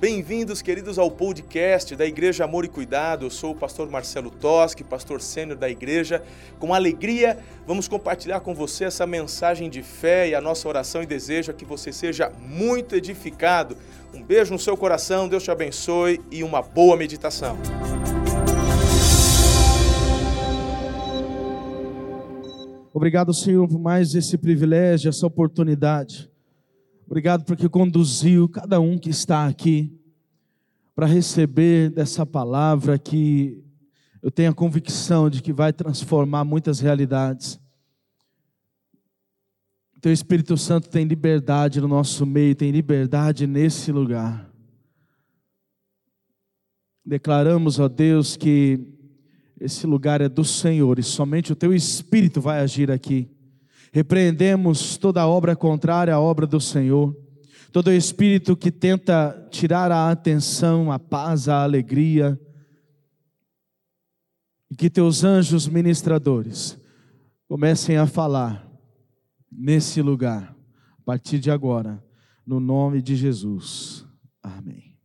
Bem-vindos, queridos, ao podcast da Igreja Amor e Cuidado. Eu sou o pastor Marcelo Toschi, pastor sênior da igreja. Com alegria, vamos compartilhar com você essa mensagem de fé e a nossa oração e desejo é que você seja muito edificado. Um beijo no seu coração, Deus te abençoe e uma boa meditação. Obrigado, Senhor, por mais esse privilégio, essa oportunidade. Obrigado porque conduziu cada um que está aqui para receber dessa palavra que eu tenho a convicção de que vai transformar muitas realidades. Teu Espírito Santo tem liberdade no nosso meio, tem liberdade nesse lugar. Declaramos, ó Deus, que esse lugar é do Senhor e somente o teu Espírito vai agir aqui. Repreendemos toda obra contrária à obra do Senhor, todo espírito que tenta tirar a atenção, a paz, a alegria, e que teus anjos ministradores comecem a falar nesse lugar, a partir de agora, no nome de Jesus. Amém.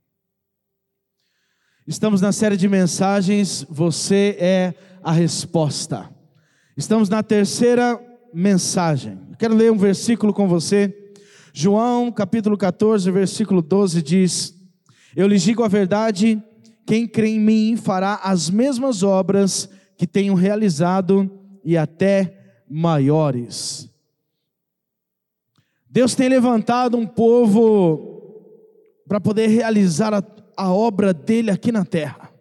Estamos na série de mensagens, você é a resposta. Estamos na terceira mensagem. quero ler um versículo com você. João, capítulo 14, versículo 12 diz: Eu lhes digo a verdade, quem crê em mim fará as mesmas obras que tenho realizado e até maiores. Deus tem levantado um povo para poder realizar a, a obra dele aqui na terra.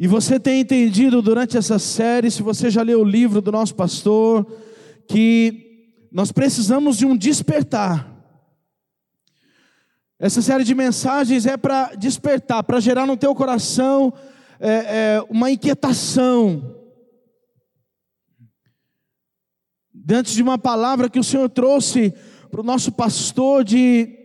E você tem entendido durante essa série, se você já leu o livro do nosso pastor, que nós precisamos de um despertar. Essa série de mensagens é para despertar, para gerar no teu coração é, é, uma inquietação. Diante de uma palavra que o Senhor trouxe para o nosso pastor, de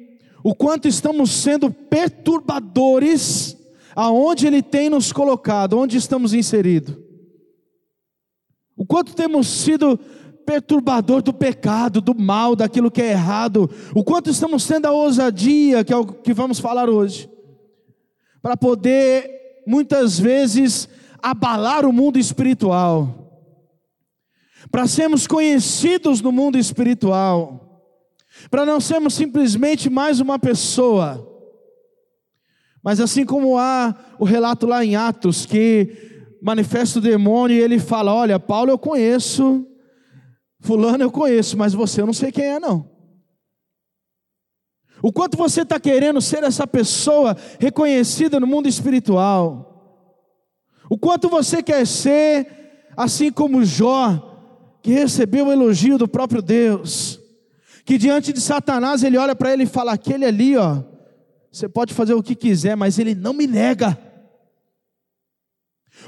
o quanto estamos sendo perturbadores aonde Ele tem nos colocado, onde estamos inseridos. O quanto temos sido perturbador do pecado, do mal, daquilo que é errado, o quanto estamos tendo a ousadia, que é o que vamos falar hoje, para poder, muitas vezes, abalar o mundo espiritual, para sermos conhecidos no mundo espiritual, para não sermos simplesmente mais uma pessoa, mas assim como há o relato lá em Atos que manifesta o demônio e ele fala: Olha, Paulo eu conheço, Fulano eu conheço, mas você eu não sei quem é, não. O quanto você está querendo ser essa pessoa reconhecida no mundo espiritual, o quanto você quer ser, assim como Jó, que recebeu o elogio do próprio Deus, que diante de Satanás ele olha para ele e fala: aquele ali, ó, você pode fazer o que quiser, mas Ele não me nega.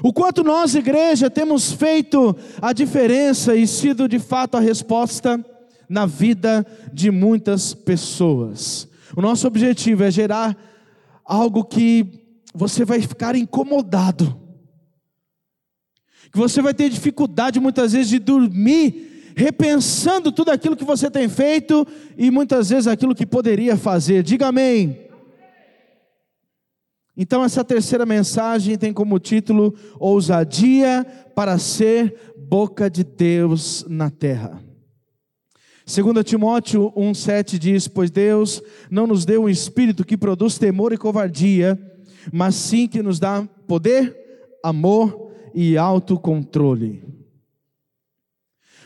O quanto nós, igreja, temos feito a diferença e sido de fato a resposta na vida de muitas pessoas. O nosso objetivo é gerar algo que você vai ficar incomodado, que você vai ter dificuldade muitas vezes de dormir, repensando tudo aquilo que você tem feito e muitas vezes aquilo que poderia fazer. Diga amém. Então, essa terceira mensagem tem como título Ousadia para ser boca de Deus na terra. 2 Timóteo 1,7 diz: Pois Deus não nos deu um espírito que produz temor e covardia, mas sim que nos dá poder, amor e autocontrole.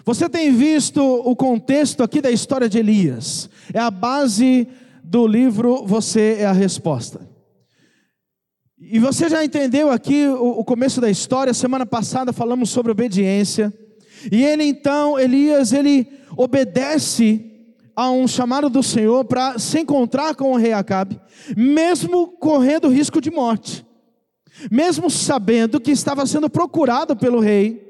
Você tem visto o contexto aqui da história de Elias, é a base do livro Você é a Resposta. E você já entendeu aqui o, começo da história, semana passada falamos sobre obediência. E ele então, Elias, ele obedece a um chamado do Senhor para se encontrar com o rei Acabe, mesmo correndo risco de morte, mesmo sabendo que estava sendo procurado pelo rei.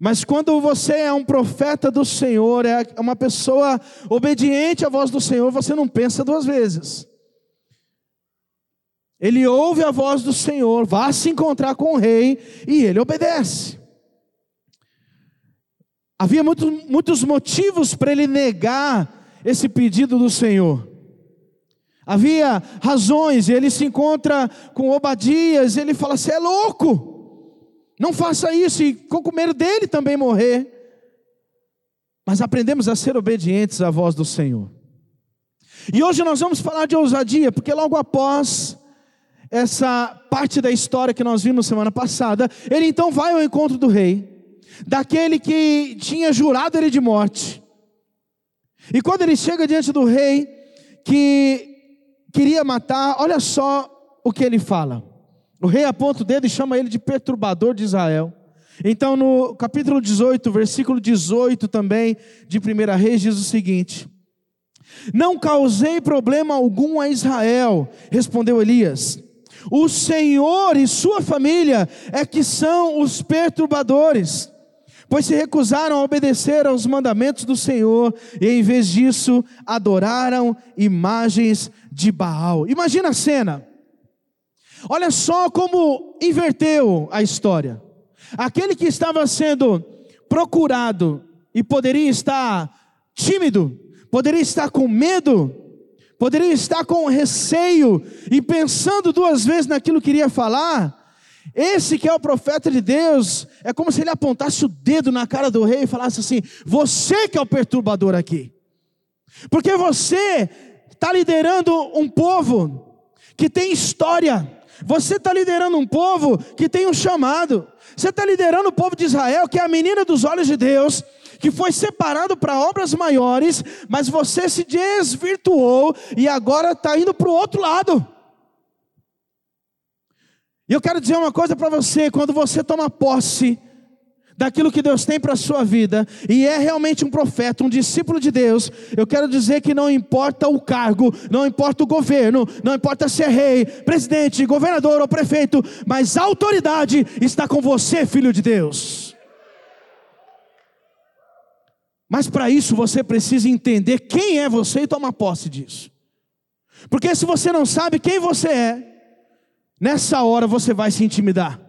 Mas quando você é um profeta do Senhor, é uma pessoa obediente à voz do Senhor, você não pensa duas vezes. Ele ouve a voz do Senhor, vá se encontrar com o rei e ele obedece. Havia muitos, muitos motivos para ele negar esse pedido do Senhor. Havia razões, ele se encontra com Obadias, ele fala: Você é louco, não faça isso, e com medo dele também morrer. Mas aprendemos a ser obedientes à voz do Senhor. E hoje nós vamos falar de ousadia, porque logo após essa parte da história que nós vimos semana passada, ele então vai ao encontro do rei, daquele que tinha jurado ele de morte. E quando ele chega diante do rei, que queria matar, olha só o que ele fala. O rei aponta o dedo e chama ele de perturbador de Israel. Então, no capítulo 18, versículo 18 também de 1 Reis, diz o seguinte: Não causei problema algum a Israel, respondeu Elias. O Senhor e sua família é que são os perturbadores, pois se recusaram a obedecer aos mandamentos do Senhor e, em vez disso, adoraram imagens de Baal. Imagina a cena. Olha só como inverteu a história. Aquele que estava sendo procurado e poderia estar tímido, poderia estar com medo, poderia estar com receio e pensando duas vezes naquilo que iria falar. Esse que é o profeta de Deus, é como se ele apontasse o dedo na cara do rei e falasse assim: Você que é o perturbador aqui, porque você está liderando um povo que tem história, você está liderando um povo que tem um chamado, você está liderando o povo de Israel, que é a menina dos olhos de Deus, que foi separado para obras maiores, mas você se desvirtuou e agora está indo para o outro lado. E eu quero dizer uma coisa para você: quando você toma posse daquilo que Deus tem para a sua vida, e é realmente um profeta, um discípulo de Deus, eu quero dizer que não importa o cargo, não importa o governo, não importa ser rei, presidente, governador ou prefeito, mas a autoridade está com você, filho de Deus. Mas para isso você precisa entender quem é você e tomar posse disso. Porque se você não sabe quem você é, nessa hora você vai se intimidar.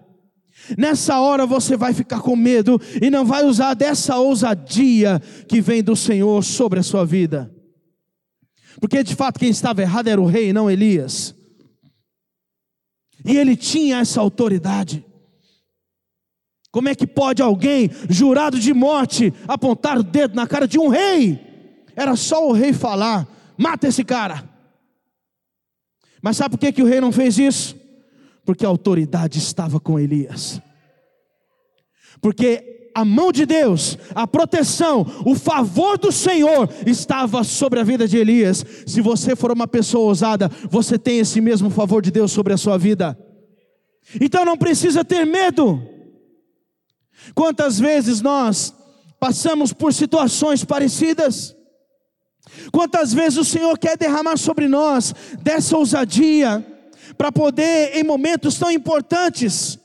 Nessa hora você vai ficar com medo e não vai usar dessa ousadia que vem do Senhor sobre a sua vida. Porque de fato quem estava errado era o rei, não Elias. E ele tinha essa autoridade. Como é que pode alguém jurado de morte apontar o dedo na cara de um rei? Era só o rei falar: mata esse cara. Mas sabe por que, que o rei não fez isso? Porque a autoridade estava com Elias. Porque a mão de Deus, a proteção, o favor do Senhor estava sobre a vida de Elias. Se você for uma pessoa ousada, você tem esse mesmo favor de Deus sobre a sua vida. Então não precisa ter medo. Quantas vezes nós passamos por situações parecidas? Quantas vezes o Senhor quer derramar sobre nós dessa ousadia, para poder, em momentos tão importantes,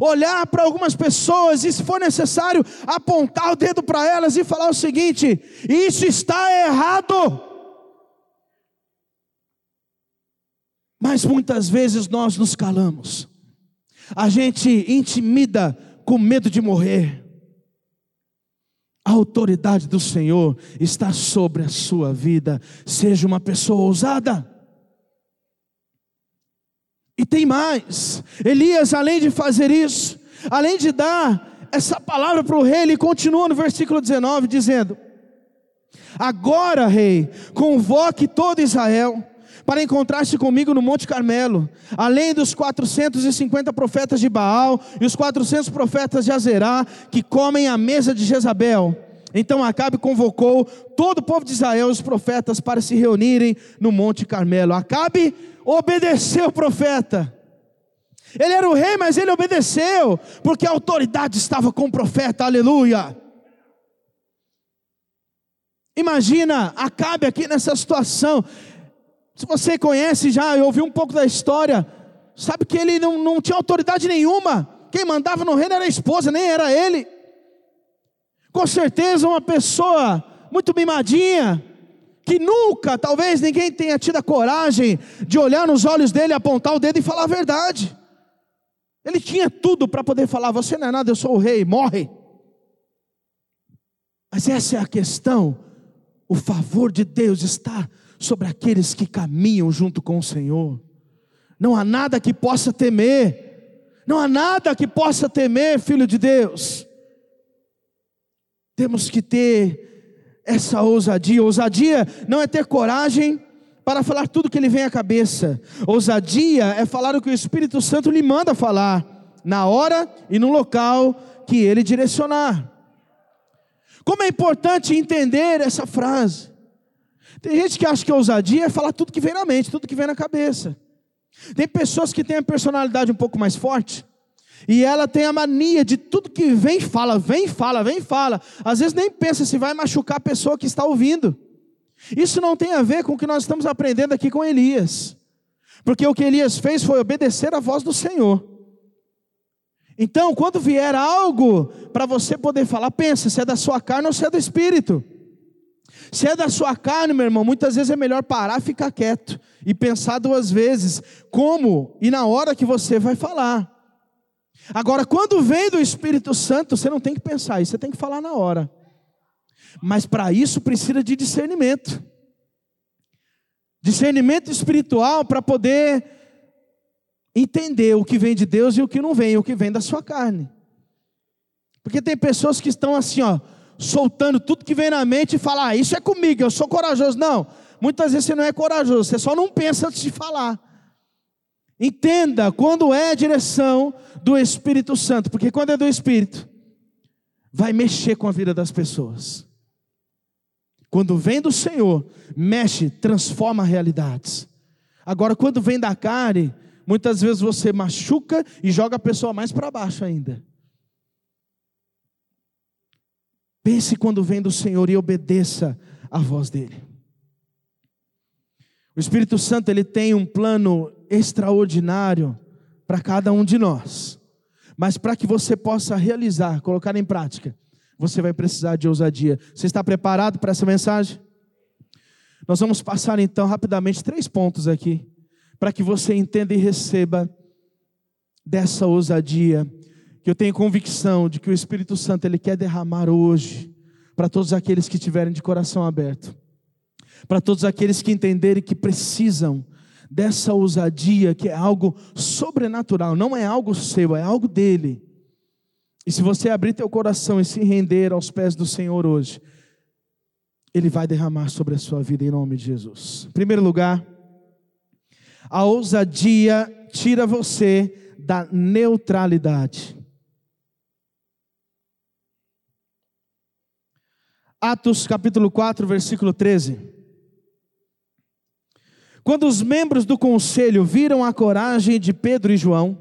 olhar para algumas pessoas e, se for necessário, apontar o dedo para elas e falar o seguinte: isso está errado. Mas muitas vezes nós nos calamos, a gente intimida com medo de morrer. A autoridade do Senhor está sobre a sua vida. Seja uma pessoa ousada. E tem mais: Elias, além de fazer isso, além de dar essa palavra para o rei, ele continua no versículo 19, dizendo: Agora, rei, convoque todo Israel para encontrar-se comigo no Monte Carmelo, além dos 450 profetas de Baal e os 400 profetas de Azerá, que comem à mesa de Jezabel. Então Acabe convocou todo o povo de Israel, os profetas, para se reunirem no Monte Carmelo. Acabe obedeceu o profeta. Ele era o rei, mas ele obedeceu, porque a autoridade estava com o profeta, aleluia. Imagina, Acabe aqui nessa situação, se você conhece já e ouviu um pouco da história, sabe que ele não, não tinha autoridade nenhuma. Quem mandava no reino era a esposa, nem era ele. Com certeza, uma pessoa muito mimadinha, que nunca, talvez ninguém tenha tido a coragem de olhar nos olhos dele, apontar o dedo e falar a verdade. Ele tinha tudo para poder falar: Você não é nada, eu sou o rei, morre. Mas essa é a questão. O favor de Deus está sobre aqueles que caminham junto com o Senhor. Não há nada que possa temer, não há nada que possa temer, filho de Deus. Temos que ter essa ousadia. Ousadia não é ter coragem para falar tudo que lhe vem à cabeça. Ousadia é falar o que o Espírito Santo lhe manda falar, na hora e no local que ele direcionar. Como é importante entender essa frase. Tem gente que acha que ousadia é falar tudo que vem na mente, tudo que vem na cabeça. Tem pessoas que têm a personalidade um pouco mais forte, e ela tem a mania de tudo que vem fala, vem fala, vem fala. Às vezes nem pensa se vai machucar a pessoa que está ouvindo. Isso não tem a ver com o que nós estamos aprendendo aqui com Elias. Porque o que Elias fez foi obedecer à voz do Senhor. Então, quando vier algo para você poder falar, pensa se é da sua carne ou se é do espírito. Se é da sua carne, meu irmão, muitas vezes é melhor parar, ficar quieto e pensar duas vezes como e na hora que você vai falar. Agora, quando vem do Espírito Santo, você não tem que pensar isso, você tem que falar na hora. Mas para isso precisa de discernimento. Discernimento espiritual para poder entender o que vem de Deus e o que não vem, o que vem da sua carne. Porque tem pessoas que estão assim, ó, soltando tudo que vem na mente e falar, ah, isso é comigo, eu sou corajoso. Não, muitas vezes você não é corajoso, você só não pensa antes de falar. Entenda quando é a direção do Espírito Santo, porque quando é do Espírito, vai mexer com a vida das pessoas. Quando vem do Senhor, mexe, transforma realidades. Agora, quando vem da carne, muitas vezes você machuca e joga a pessoa mais para baixo ainda. Pense quando vem do Senhor e obedeça a voz dele. O Espírito Santo ele tem um plano extraordinário para cada um de nós. Mas para que você possa realizar, colocar em prática, você vai precisar de ousadia. Você está preparado para essa mensagem? Nós vamos passar então rapidamente três pontos aqui, para que você entenda e receba dessa ousadia, que eu tenho convicção de que o Espírito Santo ele quer derramar hoje para todos aqueles que tiverem de coração aberto, para todos aqueles que entenderem que precisam dessa ousadia, que é algo sobrenatural, não é algo seu, é algo dele. E se você abrir teu coração e se render aos pés do Senhor hoje, Ele vai derramar sobre a sua vida em nome de Jesus. Em primeiro lugar, a ousadia tira você da neutralidade. Atos capítulo 4, versículo 13. Quando os membros do conselho viram a coragem de Pedro e João,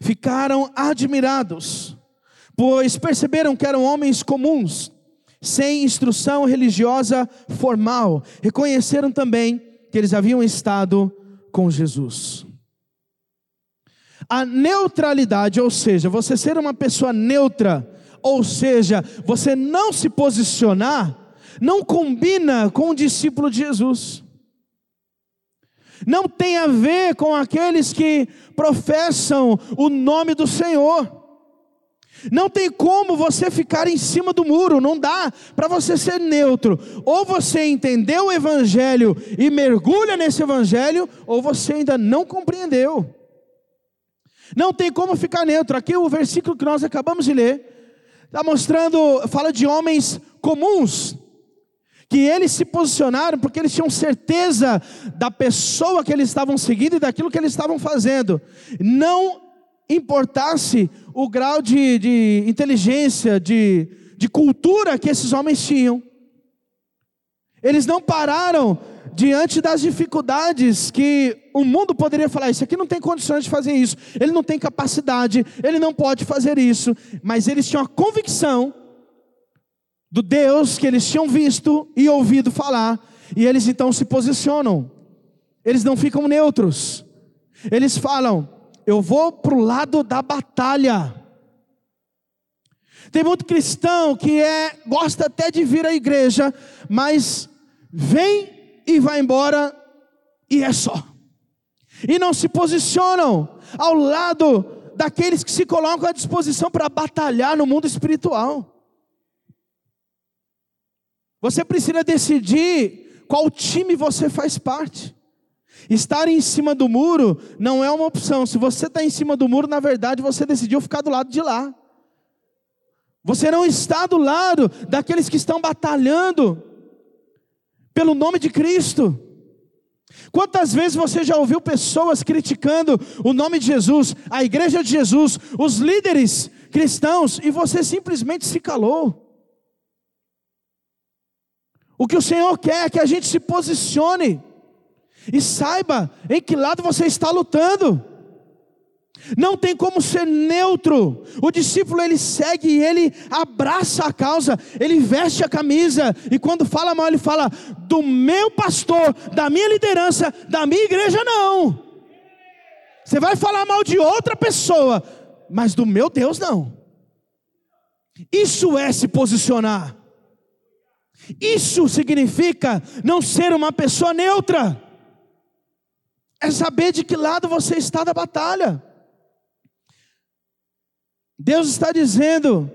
ficaram admirados, pois perceberam que eram homens comuns, sem instrução religiosa formal. Reconheceram também que eles haviam estado com Jesus. A neutralidade, ou seja, você ser uma pessoa neutra, ou seja, você não se posicionar, não combina com o discípulo de Jesus não tem a ver com aqueles que professam o nome do Senhor. Não tem como você ficar em cima do muro, não dá para você ser neutro. Ou você entendeu o Evangelho e mergulha nesse Evangelho, ou você ainda não compreendeu. Não tem como ficar neutro. Aqui o versículo que nós acabamos de ler está mostrando, fala de homens comuns, que eles se posicionaram porque eles tinham certeza da pessoa que eles estavam seguindo e daquilo que eles estavam fazendo. Não importasse o grau de, de inteligência, de, de cultura que esses homens tinham. Eles não pararam diante das dificuldades que o mundo poderia falar: Isso aqui não tem condições de fazer isso, ele não tem capacidade, ele não pode fazer isso, mas eles tinham a convicção do Deus que eles tinham visto e ouvido falar, e eles então se posicionam, eles não ficam neutros, eles falam: Eu vou para o lado da batalha. Tem muito cristão que é, gosta até de vir à igreja, mas vem e vai embora e é só. E não se posicionam ao lado daqueles que se colocam à disposição para batalhar no mundo espiritual. Você precisa decidir qual time você faz parte. Estar em cima do muro não é uma opção. Se você está em cima do muro, na verdade você decidiu ficar do lado de lá. Você não está do lado daqueles que estão batalhando pelo nome de Cristo. Quantas vezes você já ouviu pessoas criticando o nome de Jesus, a igreja de Jesus, os líderes cristãos, e você simplesmente se calou? O que o Senhor quer é que a gente se posicione e saiba em que lado você está lutando. Não tem como ser neutro. O discípulo ele segue ele abraça a causa, ele veste a camisa e quando fala mal ele fala do meu pastor, da minha liderança, da minha igreja não. Você vai falar mal de outra pessoa, mas do meu Deus não. Isso é se posicionar. Isso significa não ser uma pessoa neutra. É saber de que lado você está da batalha. Deus está dizendo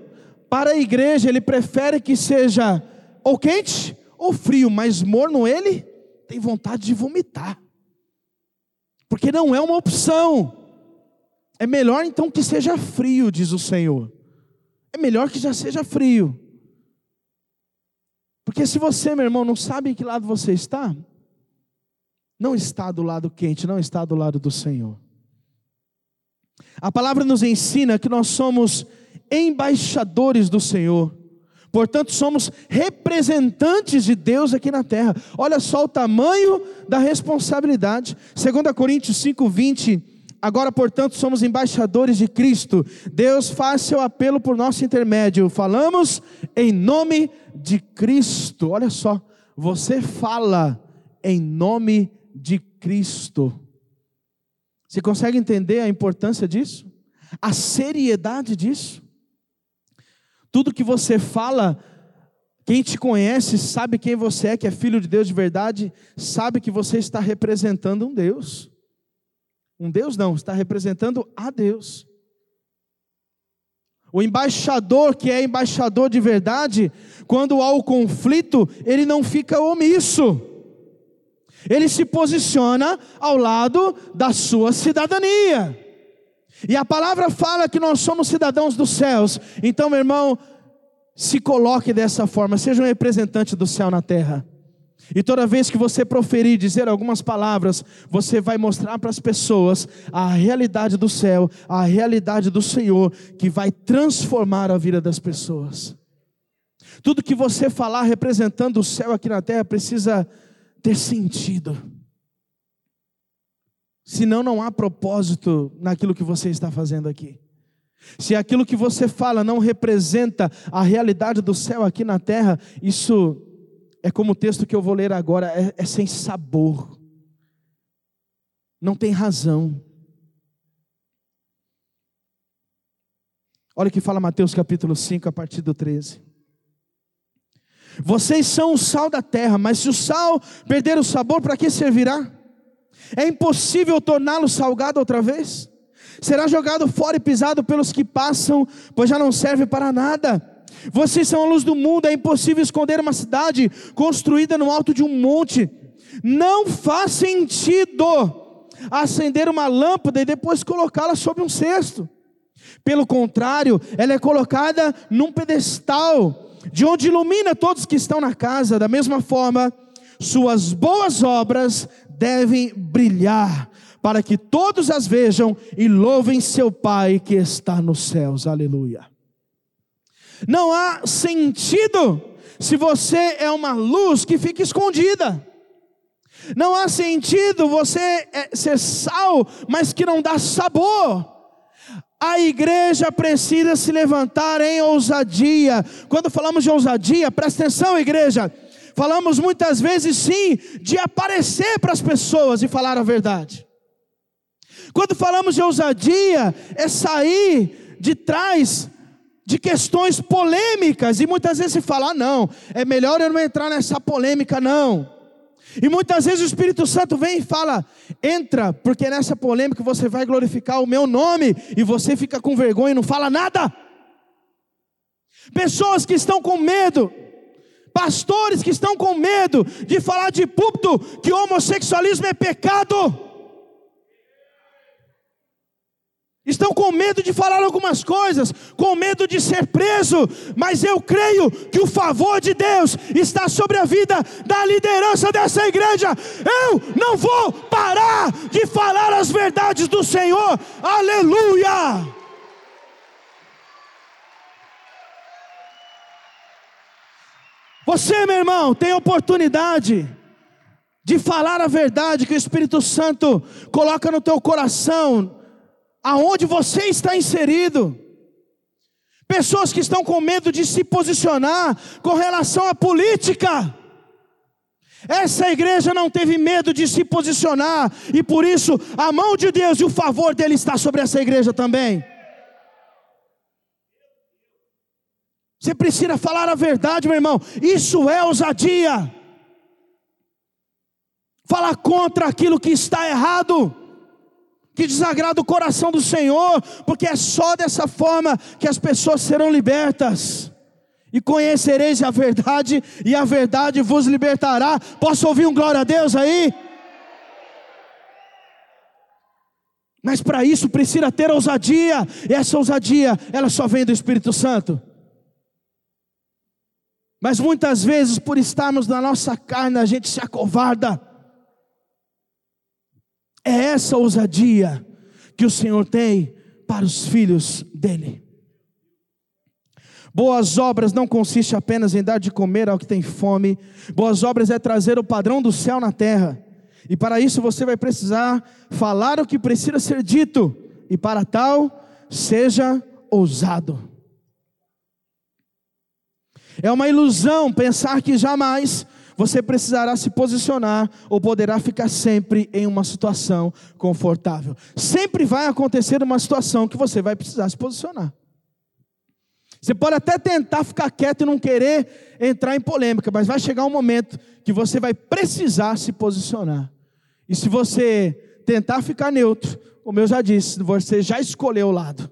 para a igreja, Ele prefere que seja ou quente ou frio, mas morno Ele tem vontade de vomitar, porque não é uma opção. É melhor então que seja frio, diz o Senhor. É melhor que já seja frio. Porque se você, meu irmão, não sabe em que lado você está, não está do lado quente, não está do lado do Senhor. A palavra nos ensina que nós somos embaixadores do Senhor. Portanto, somos representantes de Deus aqui na terra. Olha só o tamanho da responsabilidade. 2 Coríntios 5:20 Agora, portanto, somos embaixadores de Cristo. Deus faz seu apelo por nosso intermédio. Falamos em nome de Cristo. Olha só, você fala em nome de Cristo. Você consegue entender a importância disso? A seriedade disso? Tudo que você fala, quem te conhece sabe quem você é, que é filho de Deus de verdade, sabe que você está representando um Deus. Um Deus não, está representando a Deus. O embaixador que é embaixador de verdade, quando há o conflito, ele não fica omisso. Ele se posiciona ao lado da sua cidadania. E a palavra fala que nós somos cidadãos dos céus. Então, meu irmão, se coloque dessa forma, seja um representante do céu na terra. E toda vez que você proferir, dizer algumas palavras, você vai mostrar para as pessoas a realidade do céu, a realidade do Senhor, que vai transformar a vida das pessoas. Tudo que você falar representando o céu aqui na terra precisa ter sentido. Senão, não há propósito naquilo que você está fazendo aqui. Se aquilo que você fala não representa a realidade do céu aqui na terra, isso é como o texto que eu vou ler agora, é, é sem sabor, não tem razão. Olha o que fala Mateus capítulo 5, a partir do 13. Vocês são o sal da terra, mas se o sal perder o sabor, para que servirá? É impossível torná-lo salgado outra vez? Será jogado fora e pisado pelos que passam, pois já não serve para nada. Vocês são a luz do mundo, é impossível esconder uma cidade construída no alto de um monte. Não faz sentido acender uma lâmpada e depois colocá-la sobre um cesto. Pelo contrário, ela é colocada num pedestal, de onde ilumina todos que estão na casa. Da mesma forma, suas boas obras devem brilhar, para que todos as vejam e louvem seu Pai que está nos céus. Aleluia. Não há sentido se você é uma luz que fica escondida. Não há sentido você é, ser sal, mas que não dá sabor. A igreja precisa se levantar em ousadia. Quando falamos de ousadia, presta atenção, igreja. Falamos muitas vezes sim de aparecer para as pessoas e falar a verdade. Quando falamos de ousadia, é sair de trás de questões polêmicas, e muitas vezes se fala: ah, não, é melhor eu não entrar nessa polêmica, não. E muitas vezes o Espírito Santo vem e fala: entra, porque nessa polêmica você vai glorificar o meu nome, e você fica com vergonha e não fala nada. Pessoas que estão com medo, Pastores que estão com medo de falar de púlpito que homossexualismo é pecado. Estão com medo de falar algumas coisas, com medo de ser preso, mas eu creio que o favor de Deus está sobre a vida da liderança dessa igreja. Eu não vou parar de falar as verdades do Senhor. Aleluia! Você, meu irmão, tem oportunidade de falar a verdade que o Espírito Santo coloca no teu coração aonde você está inserido. Pessoas que estão com medo de se posicionar com relação à política. Essa igreja não teve medo de se posicionar, e por isso a mão de Deus e o favor dele está sobre essa igreja também. Você precisa falar a verdade, meu irmão. Isso é ousadia. Falar contra aquilo que está errado que desagrada o coração do Senhor, porque é só dessa forma que as pessoas serão libertas. E conhecereis a verdade, e a verdade vos libertará. Posso ouvir um glória a Deus aí? Mas para isso precisa ter ousadia, e essa ousadia, ela só vem do Espírito Santo. Mas muitas vezes, por estarmos na nossa carne, a gente se acovarda. É essa ousadia que o Senhor tem para os filhos dele. Boas obras não consiste apenas em dar de comer ao que tem fome. Boas obras é trazer o padrão do céu na terra. E para isso você vai precisar falar o que precisa ser dito. E para tal, seja ousado. É uma ilusão pensar que jamais você precisará se posicionar ou poderá ficar sempre em uma situação confortável. Sempre vai acontecer uma situação que você vai precisar se posicionar. Você pode até tentar ficar quieto e não querer entrar em polêmica, mas vai chegar um momento que você vai precisar se posicionar. E se você tentar ficar neutro, como eu já disse, você já escolheu o lado.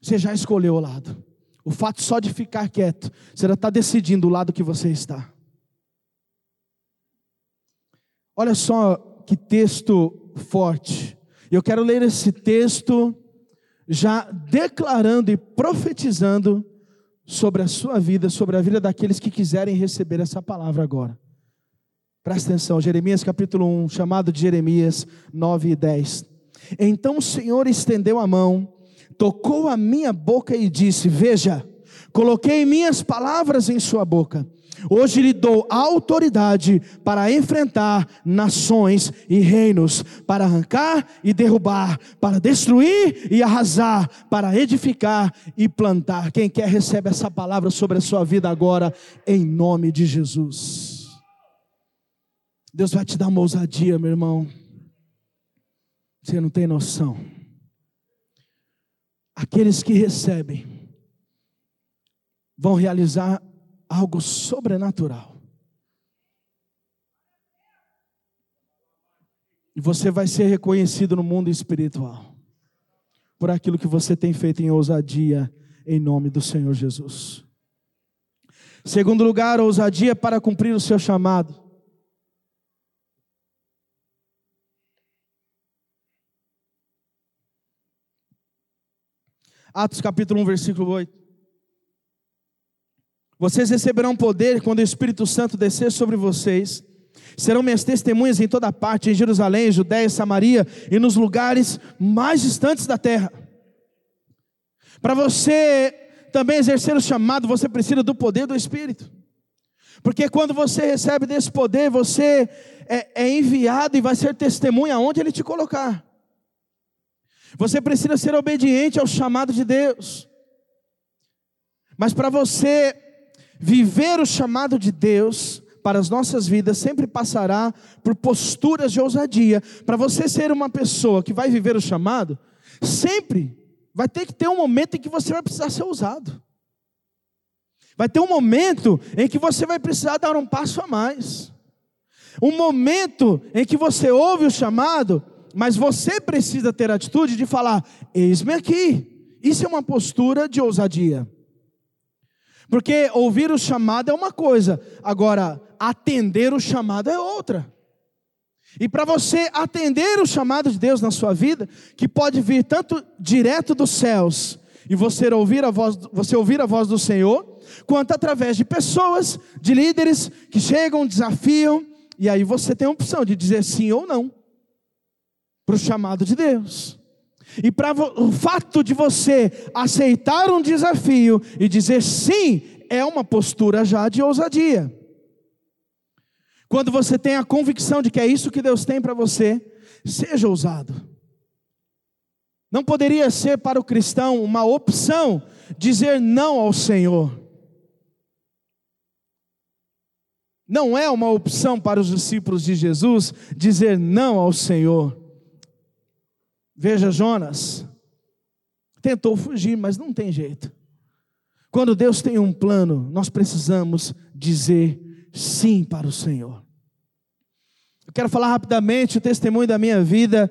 Você já escolheu o lado. O fato só de ficar quieto, você já está decidindo o lado que você está. Olha só que texto forte. Eu quero ler esse texto já declarando e profetizando sobre a sua vida, sobre a vida daqueles que quiserem receber essa palavra agora. Presta atenção, Jeremias capítulo 1, chamado de Jeremias 9 e 10. Então o Senhor estendeu a mão, tocou a minha boca e disse: Veja, coloquei minhas palavras em sua boca. Hoje lhe dou autoridade para enfrentar nações e reinos, para arrancar e derrubar, para destruir e arrasar, para edificar e plantar. Quem quer recebe essa palavra sobre a sua vida agora, em nome de Jesus. Deus vai te dar uma ousadia, meu irmão. Você não tem noção. Aqueles que recebem vão realizar algo sobrenatural. E você vai ser reconhecido no mundo espiritual por aquilo que você tem feito em ousadia em nome do Senhor Jesus. Segundo lugar, ousadia para cumprir o seu chamado. Atos capítulo 1, versículo 8. Vocês receberão poder quando o Espírito Santo descer sobre vocês. Serão minhas testemunhas em toda parte, em Jerusalém, Judéia, Samaria e nos lugares mais distantes da terra. Para você também exercer o chamado, você precisa do poder do Espírito. Porque quando você recebe desse poder, você é, é enviado e vai ser testemunha aonde Ele te colocar. Você precisa ser obediente ao chamado de Deus. Mas para você Viver o chamado de Deus para as nossas vidas sempre passará por posturas de ousadia. Para você ser uma pessoa que vai viver o chamado, sempre vai ter que ter um momento em que você vai precisar ser ousado. Vai ter um momento em que você vai precisar dar um passo a mais. Um momento em que você ouve o chamado, mas você precisa ter a atitude de falar: Eis-me aqui. Isso é uma postura de ousadia. Porque ouvir o chamado é uma coisa, agora atender o chamado é outra. E para você atender o chamado de Deus na sua vida, que pode vir tanto direto dos céus e você ouvir a voz, você ouvir a voz do Senhor, quanto através de pessoas, de líderes que chegam, desafiam, e aí você tem a opção de dizer sim ou não para o chamado de Deus. E para o fato de você aceitar um desafio e dizer sim, é uma postura já de ousadia. Quando você tem a convicção de que é isso que Deus tem para você, seja ousado. Não poderia ser para o cristão uma opção dizer não ao Senhor. Não é uma opção para os discípulos de Jesus dizer não ao Senhor. Veja Jonas, tentou fugir, mas não tem jeito. Quando Deus tem um plano, nós precisamos dizer sim para o Senhor. Eu quero falar rapidamente o testemunho da minha vida.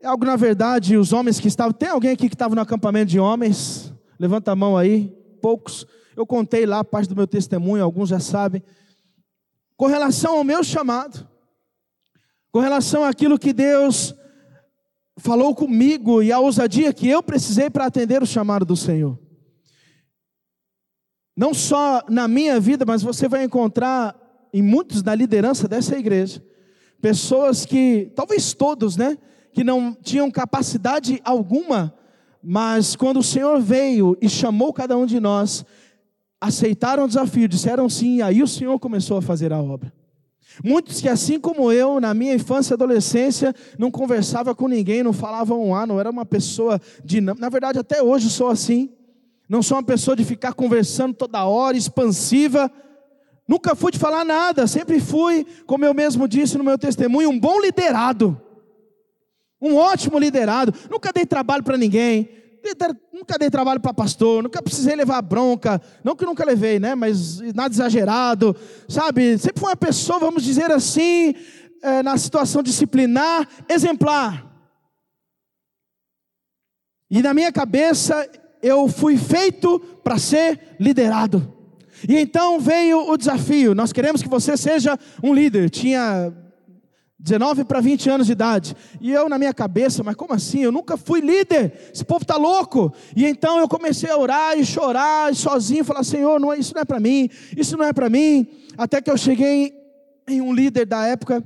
É algo, na verdade, os homens que estavam. Tem alguém aqui que estava no acampamento de homens? Levanta a mão aí. Poucos. Eu contei lá parte do meu testemunho, alguns já sabem. Com relação ao meu chamado, com relação àquilo que Deus falou comigo e a ousadia que eu precisei para atender o chamado do Senhor. Não só na minha vida, mas você vai encontrar em muitos da liderança dessa igreja, pessoas que, talvez todos, né, que não tinham capacidade alguma, mas quando o Senhor veio e chamou cada um de nós, aceitaram o desafio, disseram sim, e aí o Senhor começou a fazer a obra. Muitos que, assim como eu, na minha infância e adolescência, não conversava com ninguém, não falava um A, não era uma pessoa dinâmica. Na verdade, até hoje sou assim. Não sou uma pessoa de ficar conversando toda hora, expansiva. Nunca fui de falar nada, sempre fui, como eu mesmo disse no meu testemunho, um bom liderado. Um ótimo liderado. Nunca dei trabalho para ninguém nunca dei trabalho para pastor, nunca precisei levar bronca, não que nunca levei, né? Mas nada exagerado, sabe? Sempre foi uma pessoa, vamos dizer assim, é, na situação disciplinar, exemplar. E na minha cabeça eu fui feito para ser liderado. E então veio o desafio. Nós queremos que você seja um líder. Tinha 19 para 20 anos de idade. E eu na minha cabeça, mas como assim? Eu nunca fui líder. Esse povo está louco. E então eu comecei a orar e chorar e sozinho, falar: Senhor, não é, isso não é para mim, isso não é para mim. Até que eu cheguei em um líder da época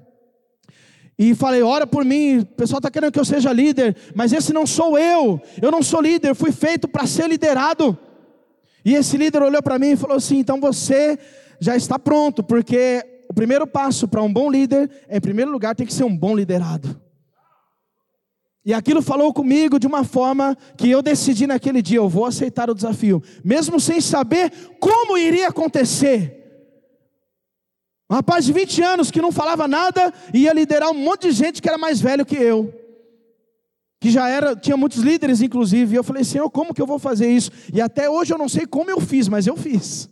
e falei: ora por mim. O pessoal está querendo que eu seja líder, mas esse não sou eu. Eu não sou líder. Eu fui feito para ser liderado. E esse líder olhou para mim e falou assim: então você já está pronto, porque primeiro passo para um bom líder é, em primeiro lugar, tem que ser um bom liderado. E aquilo falou comigo de uma forma que eu decidi naquele dia, eu vou aceitar o desafio, mesmo sem saber como iria acontecer. Um rapaz de 20 anos que não falava nada ia liderar um monte de gente que era mais velho que eu. Que já era, tinha muitos líderes inclusive. E eu falei, Senhor, como que eu vou fazer isso? E até hoje eu não sei como eu fiz, mas eu fiz.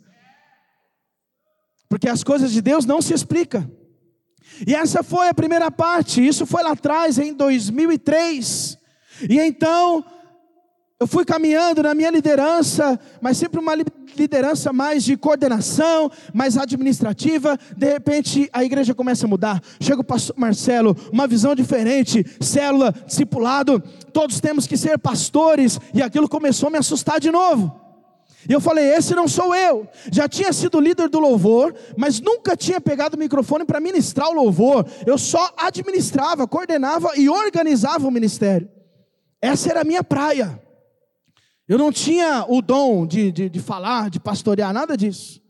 Porque as coisas de Deus não se explicam. E essa foi a primeira parte, isso foi lá atrás, em 2003. E então, eu fui caminhando na minha liderança, mas sempre uma liderança mais de coordenação, mais administrativa. De repente, a igreja começa a mudar. Chega o pastor Marcelo, uma visão diferente, célula, discipulado. Todos temos que ser pastores, e aquilo começou a me assustar de novo. E eu falei: esse não sou eu. Já tinha sido líder do louvor, mas nunca tinha pegado o microfone para ministrar o louvor. Eu só administrava, coordenava e organizava o ministério. Essa era a minha praia. Eu não tinha o dom de, de, de falar, de pastorear, nada disso.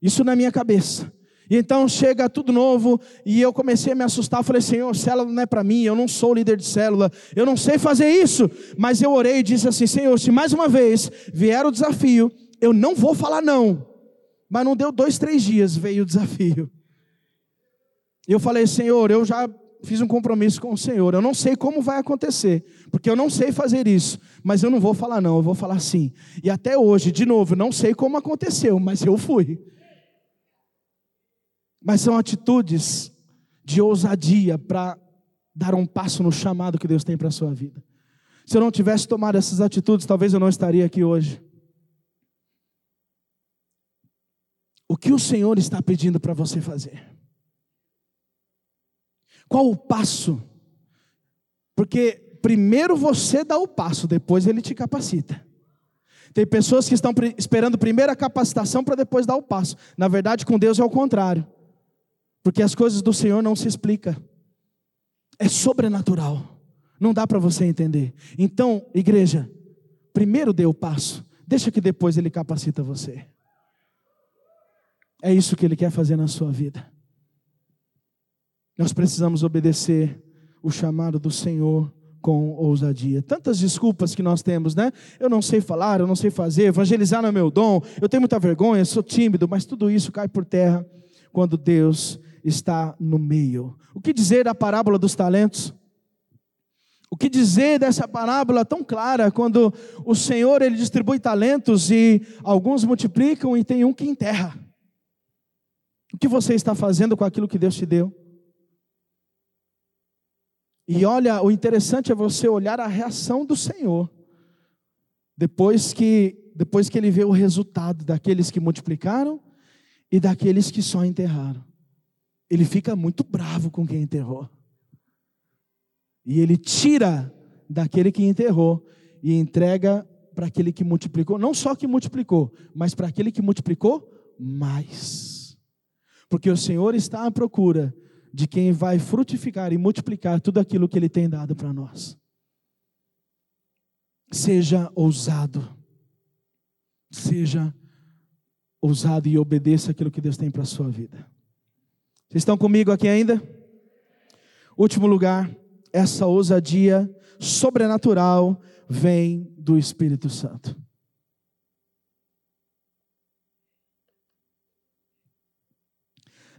Isso na minha cabeça. E então chega tudo novo e eu comecei a me assustar. Falei, Senhor, célula não é para mim, eu não sou líder de célula, eu não sei fazer isso. Mas eu orei e disse assim: Senhor, se mais uma vez vier o desafio, eu não vou falar não. Mas não deu dois, três dias, veio o desafio. E eu falei, Senhor, eu já fiz um compromisso com o Senhor. Eu não sei como vai acontecer, porque eu não sei fazer isso, mas eu não vou falar não, eu vou falar sim. E até hoje, de novo, não sei como aconteceu, mas eu fui. Mas são atitudes de ousadia para dar um passo no chamado que Deus tem para a sua vida. Se eu não tivesse tomado essas atitudes, talvez eu não estaria aqui hoje. O que o Senhor está pedindo para você fazer? Qual o passo? Porque primeiro você dá o passo, depois ele te capacita. Tem pessoas que estão esperando primeiro a capacitação para depois dar o passo. Na verdade, com Deus é o contrário. Porque as coisas do Senhor não se explicam. É sobrenatural. Não dá para você entender. Então, igreja, primeiro dê o passo. Deixa que depois ele capacita você. É isso que ele quer fazer na sua vida. Nós precisamos obedecer o chamado do Senhor com ousadia. Tantas desculpas que nós temos, né? Eu não sei falar, eu não sei fazer, evangelizar não é meu dom, eu tenho muita vergonha, sou tímido, mas tudo isso cai por terra quando Deus está no meio. O que dizer da parábola dos talentos? O que dizer dessa parábola tão clara quando o Senhor ele distribui talentos e alguns multiplicam e tem um que enterra? O que você está fazendo com aquilo que Deus te deu? E olha, o interessante é você olhar a reação do Senhor. Depois que depois que ele vê o resultado daqueles que multiplicaram e daqueles que só enterraram. Ele fica muito bravo com quem enterrou. E ele tira daquele que enterrou e entrega para aquele que multiplicou, não só que multiplicou, mas para aquele que multiplicou mais. Porque o Senhor está à procura de quem vai frutificar e multiplicar tudo aquilo que Ele tem dado para nós. Seja ousado, seja ousado e obedeça aquilo que Deus tem para a sua vida. Vocês estão comigo aqui ainda? Último lugar, essa ousadia sobrenatural vem do Espírito Santo.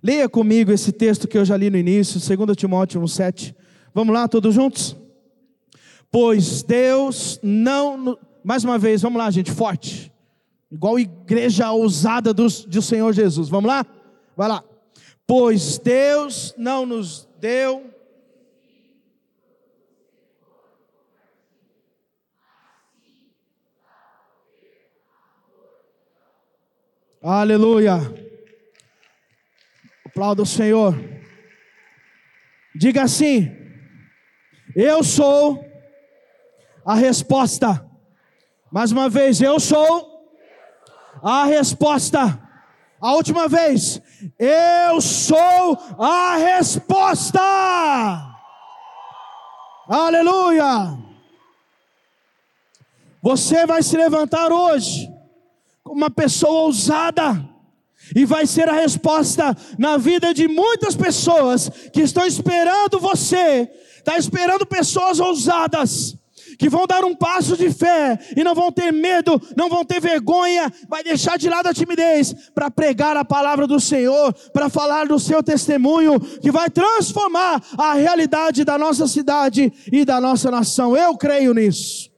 Leia comigo esse texto que eu já li no início, 2 Timóteo 1,7. Vamos lá, todos juntos? Pois Deus não. Mais uma vez, vamos lá, gente, forte. Igual igreja ousada do, do Senhor Jesus. Vamos lá? Vai lá. Pois Deus não nos deu. Aleluia. Aplauda o Senhor. Diga assim: Eu sou a resposta. Mais uma vez, eu sou a resposta. A última vez, eu sou a resposta. Aleluia. Você vai se levantar hoje como uma pessoa ousada e vai ser a resposta na vida de muitas pessoas que estão esperando você, está esperando pessoas ousadas, que vão dar um passo de fé e não vão ter medo, não vão ter vergonha, vai deixar de lado a timidez para pregar a palavra do Senhor, para falar do seu testemunho, que vai transformar a realidade da nossa cidade e da nossa nação. Eu creio nisso.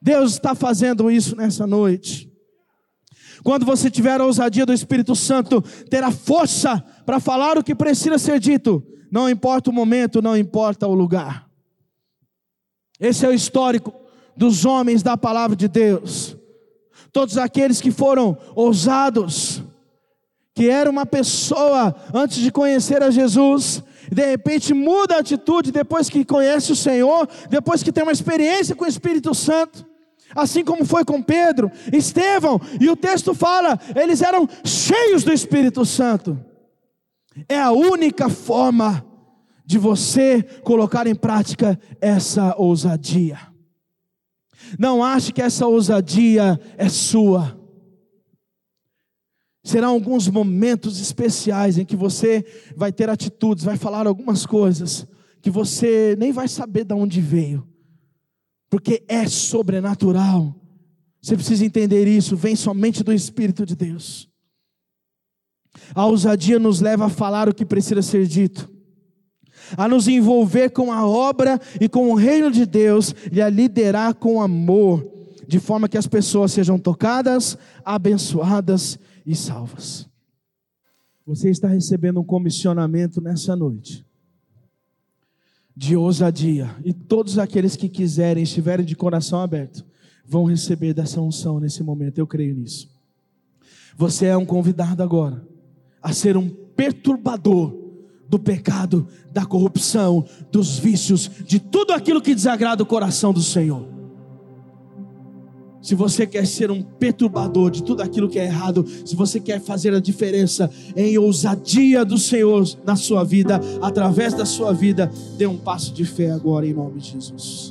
Deus está fazendo isso nessa noite. Quando você tiver a ousadia do Espírito Santo, terá força para falar o que precisa ser dito, não importa o momento, não importa o lugar. Esse é o histórico dos homens da palavra de Deus. Todos aqueles que foram ousados, que era uma pessoa antes de conhecer a Jesus, de repente muda a atitude depois que conhece o Senhor, depois que tem uma experiência com o Espírito Santo assim como foi com Pedro, Estevão, e o texto fala, eles eram cheios do Espírito Santo. É a única forma de você colocar em prática essa ousadia. Não ache que essa ousadia é sua. Serão alguns momentos especiais em que você vai ter atitudes, vai falar algumas coisas que você nem vai saber de onde veio porque é sobrenatural. Você precisa entender isso, vem somente do Espírito de Deus. A ousadia nos leva a falar o que precisa ser dito, a nos envolver com a obra e com o reino de Deus e a liderar com amor, de forma que as pessoas sejam tocadas, abençoadas e salvas. Você está recebendo um comissionamento nessa noite de ousadia. E todos aqueles que quiserem, estiverem de coração aberto, vão receber dessa unção nesse momento. Eu creio nisso. Você é um convidado agora a ser um perturbador do pecado, da corrupção, dos vícios, de tudo aquilo que desagrada o coração do Senhor. Se você quer ser um perturbador de tudo aquilo que é errado, se você quer fazer a diferença em ousadia do Senhor na sua vida, através da sua vida, dê um passo de fé agora em nome de Jesus.